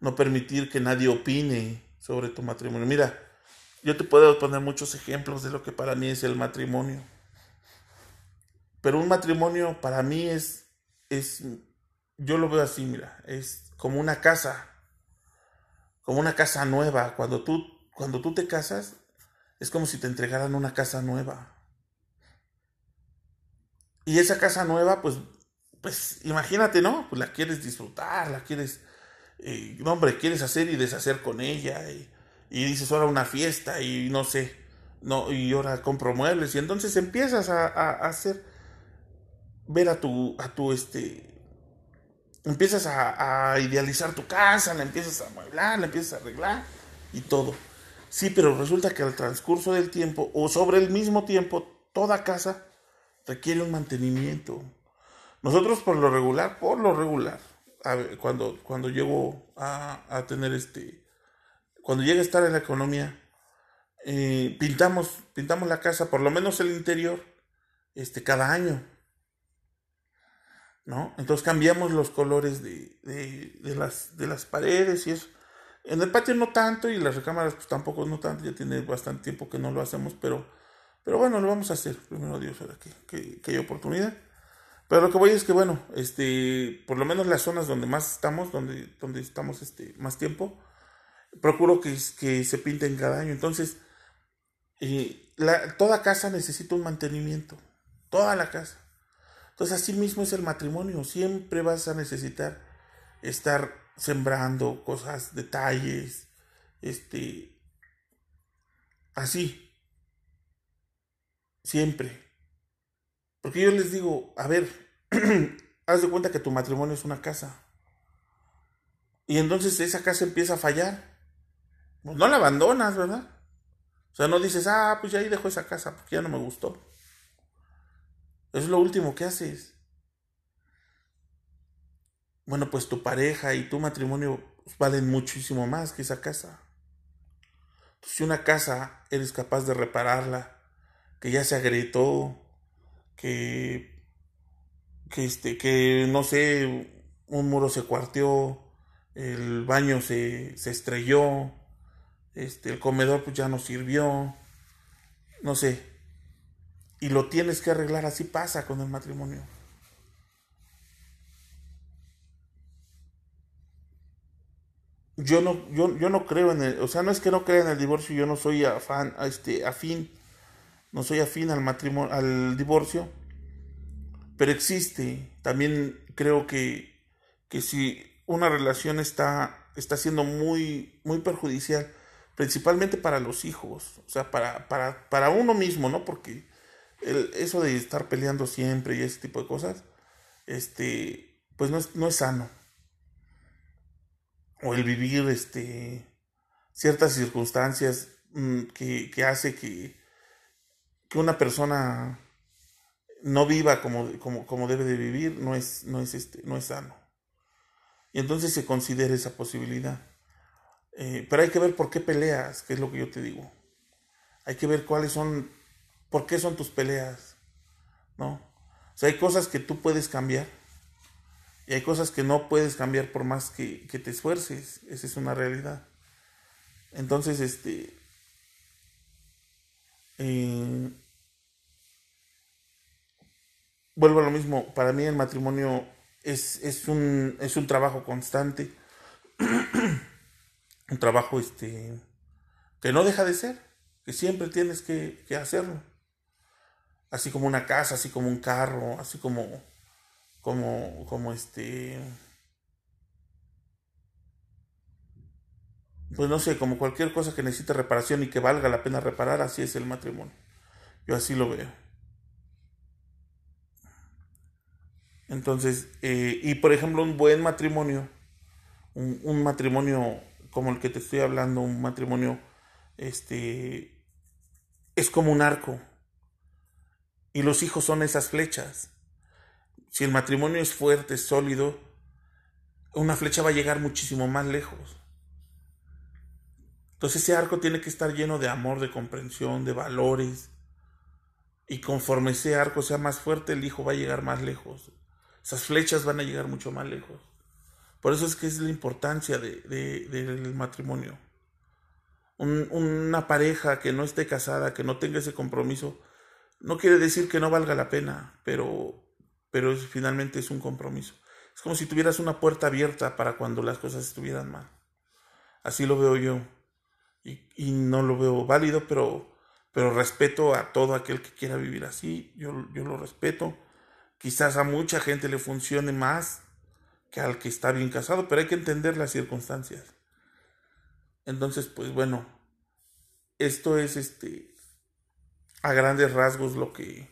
No permitir que nadie opine sobre tu matrimonio. Mira, yo te puedo poner muchos ejemplos de lo que para mí es el matrimonio. Pero un matrimonio para mí es, es, yo lo veo así, mira, es como una casa, como una casa nueva. Cuando tú, cuando tú te casas, es como si te entregaran una casa nueva. Y esa casa nueva, pues, pues imagínate, ¿no? Pues la quieres disfrutar, la quieres y, hombre, quieres hacer y deshacer con ella, y, y, dices, ahora una fiesta, y no sé, no, y ahora compro muebles, y entonces empiezas a, a, hacer, ver a tu, a tu, este, empiezas a, a, idealizar tu casa, la empiezas a amueblar, la empiezas a arreglar, y todo. Sí, pero resulta que al transcurso del tiempo, o sobre el mismo tiempo, toda casa requiere un mantenimiento. Nosotros por lo regular, por lo regular, cuando, cuando llego a, a, tener este, cuando llega a estar en la economía, eh, pintamos, pintamos la casa, por lo menos el interior, este, cada año. ¿No? Entonces cambiamos los colores de, de, de, las, de las paredes y eso. En el patio no tanto y las recámaras pues tampoco no tanto, ya tiene bastante tiempo que no lo hacemos, pero, pero bueno, lo vamos a hacer, primero Dios, ahora que, que, que hay oportunidad. Pero lo que voy es que, bueno, este, por lo menos las zonas donde más estamos, donde, donde estamos este, más tiempo, procuro que, que se pinten cada año. Entonces, eh, la, toda casa necesita un mantenimiento, toda la casa. Entonces, así mismo es el matrimonio, siempre vas a necesitar estar sembrando cosas, detalles, este, así, siempre. Porque yo les digo, a ver, haz de cuenta que tu matrimonio es una casa. Y entonces esa casa empieza a fallar. Pues no la abandonas, ¿verdad? O sea, no dices, ah, pues ya ahí dejo esa casa porque ya no me gustó. Es lo último que haces. Bueno, pues tu pareja y tu matrimonio valen muchísimo más que esa casa. Si una casa eres capaz de repararla, que ya se agrietó, que, que, este, que no sé, un muro se cuarteó, el baño se, se estrelló, este, el comedor pues ya no sirvió, no sé, y lo tienes que arreglar, así pasa con el matrimonio. Yo no, yo, yo no creo en el, o sea, no es que no crea en el divorcio, yo no soy afán, este, afín no soy afín al matrimonio, al divorcio, pero existe. También creo que, que si una relación está, está siendo muy, muy perjudicial, principalmente para los hijos, o sea, para, para, para uno mismo, ¿no? Porque el, eso de estar peleando siempre y ese tipo de cosas, este, pues no es, no es sano. O el vivir, este, ciertas circunstancias mmm, que, que hace que, que una persona no viva como, como, como debe de vivir no es, no, es este, no es sano. Y entonces se considera esa posibilidad. Eh, pero hay que ver por qué peleas, que es lo que yo te digo. Hay que ver cuáles son, por qué son tus peleas, ¿no? O sea, hay cosas que tú puedes cambiar y hay cosas que no puedes cambiar por más que, que te esfuerces. Esa es una realidad. Entonces, este, eh, vuelvo a lo mismo, para mí el matrimonio es, es, un, es un trabajo constante, un trabajo este, que no deja de ser, que siempre tienes que, que hacerlo. Así como una casa, así como un carro, así como, como, como este, pues no sé, como cualquier cosa que necesite reparación y que valga la pena reparar, así es el matrimonio. Yo así lo veo. Entonces, eh, y por ejemplo, un buen matrimonio, un, matrimonio como el que te estoy hablando, un matrimonio, este, es como un arco. Y los hijos son esas flechas. Si el matrimonio es fuerte, sólido, una flecha va a llegar muchísimo más lejos. Entonces ese arco tiene que estar lleno de amor, de comprensión, de valores. Y conforme ese arco sea más fuerte, el hijo va a llegar más lejos. Esas flechas van a llegar mucho más lejos. Por eso es que es la importancia de, del matrimonio. una pareja que no esté casada, que no tenga ese compromiso, no quiere decir que no valga la pena, pero, pero finalmente es un compromiso. Es como si tuvieras una puerta abierta para cuando las cosas estuvieran mal. Así lo veo yo. Y, y no lo veo válido, pero, pero respeto a todo aquel que quiera vivir así. Yo, yo lo respeto Quizás a mucha gente le funcione más que al que está bien casado, pero hay que entender las circunstancias. Entonces, pues bueno, esto es este a grandes rasgos lo que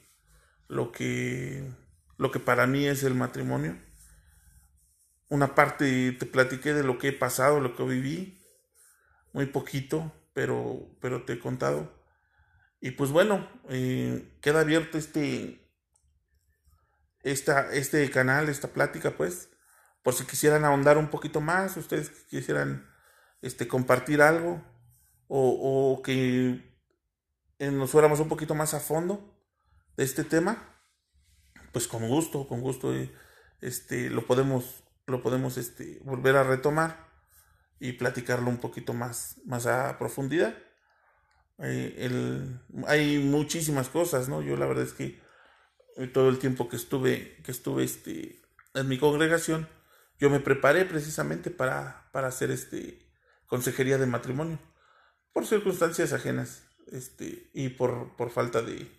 lo que lo que para mí es el matrimonio. Una parte te platiqué de lo que he pasado, lo que viví, muy poquito, pero pero te he contado. Y pues bueno, eh, queda abierto este esta, este canal, esta plática, pues, por si quisieran ahondar un poquito más, ustedes quisieran este, compartir algo o, que eh, nos fuéramos un poquito más a fondo de este tema, pues con gusto, con gusto, eh, este, lo podemos, lo podemos este, volver a retomar y platicarlo un poquito más, más a profundidad. Eh, hay muchísimas cosas, ¿no? Yo la verdad es que todo el tiempo que estuve, que estuve este, en mi congregación, yo me preparé precisamente para, para hacer este, consejería de matrimonio, por circunstancias ajenas este, y por, por falta de,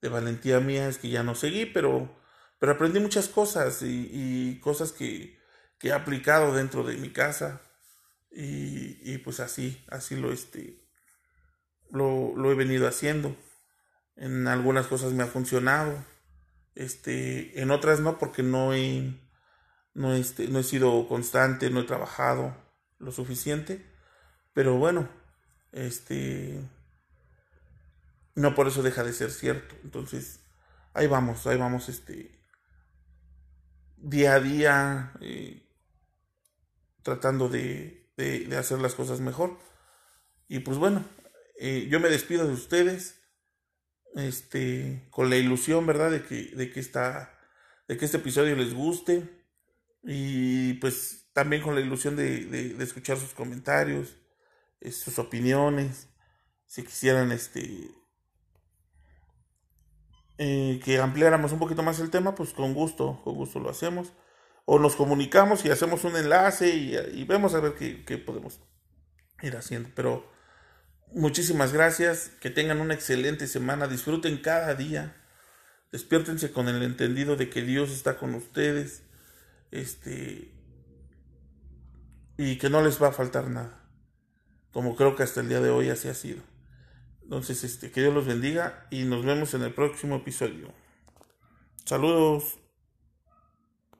de, valentía mía, es que ya no seguí, pero, pero aprendí muchas cosas y, y cosas que, que, he aplicado dentro de mi casa y, y pues así, así lo, este, lo, lo he venido haciendo. En algunas cosas me ha funcionado, este, en otras no, porque no he, no, este, no he sido constante, no he trabajado lo suficiente. Pero bueno, este, no por eso deja de ser cierto. Entonces, ahí vamos, ahí vamos, este, día a día, eh, tratando de, de, hacer las cosas mejor. Y pues bueno, eh, yo me despido de ustedes este, con la ilusión, ¿verdad? De que, de que, esta, de que este episodio les guste y pues también con la ilusión de, de, escuchar sus comentarios, eh, sus opiniones, si quisieran este, eh, que ampliáramos un poquito más el tema, pues con gusto, con gusto lo hacemos. O nos comunicamos y hacemos un enlace y, y vemos a ver qué, qué podemos ir haciendo. Pero Muchísimas gracias, que tengan una excelente semana, disfruten cada día, despiértense con el entendido de que Dios está con ustedes, este, y que no les va a faltar nada, como creo que hasta el día de hoy así ha sido. Entonces, este, que Dios los bendiga y nos vemos en el próximo episodio. Saludos.